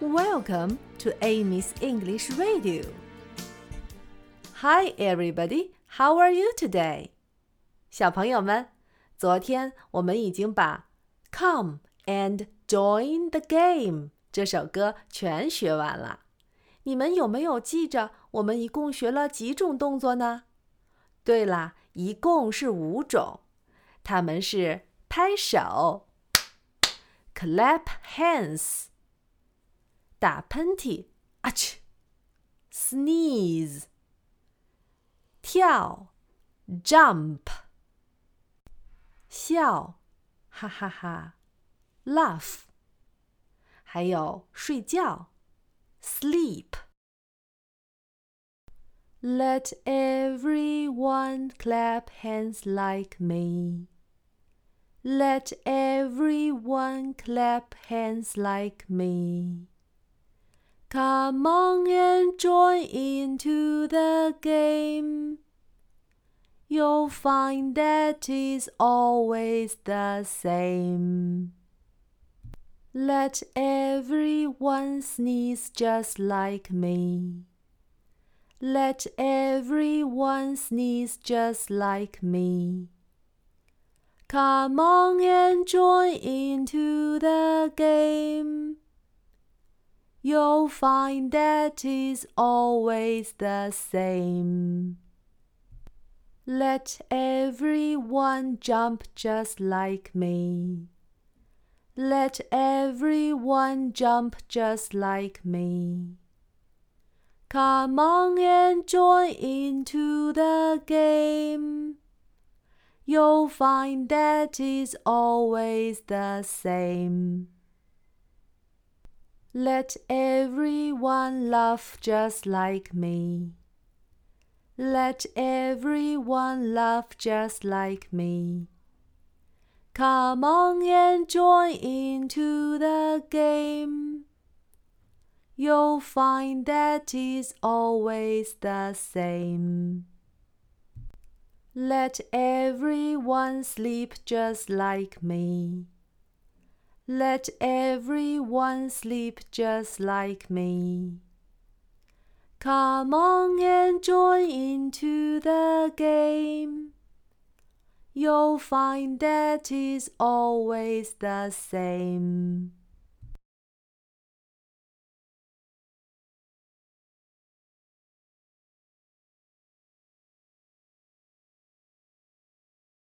Welcome to Amy's English Radio. Hi, everybody. How are you today? 小朋友们，昨天我们已经把《Come and Join the Game》这首歌全学完了。你们有没有记着我们一共学了几种动作呢？对啦，一共是五种，它们是拍手 （clap hands）。打喷嚏，啊嚏，sneeze；跳，jump；笑，哈哈哈，laugh；还有睡觉，sleep。Let everyone clap hands like me. Let everyone clap hands like me. Come on and join into the game. You'll find that it's always the same. Let everyone sneeze just like me. Let everyone sneeze just like me. Come on and join into the game you'll find that is always the same. Let everyone jump just like me. Let everyone jump just like me. Come on and join into the game. You'll find that is always the same. Let everyone laugh just like me. Let everyone laugh just like me. Come on and join into the game. You'll find that is always the same. Let everyone sleep just like me. Let everyone sleep just like me. Come on and join into the game. You'll find that is always the same.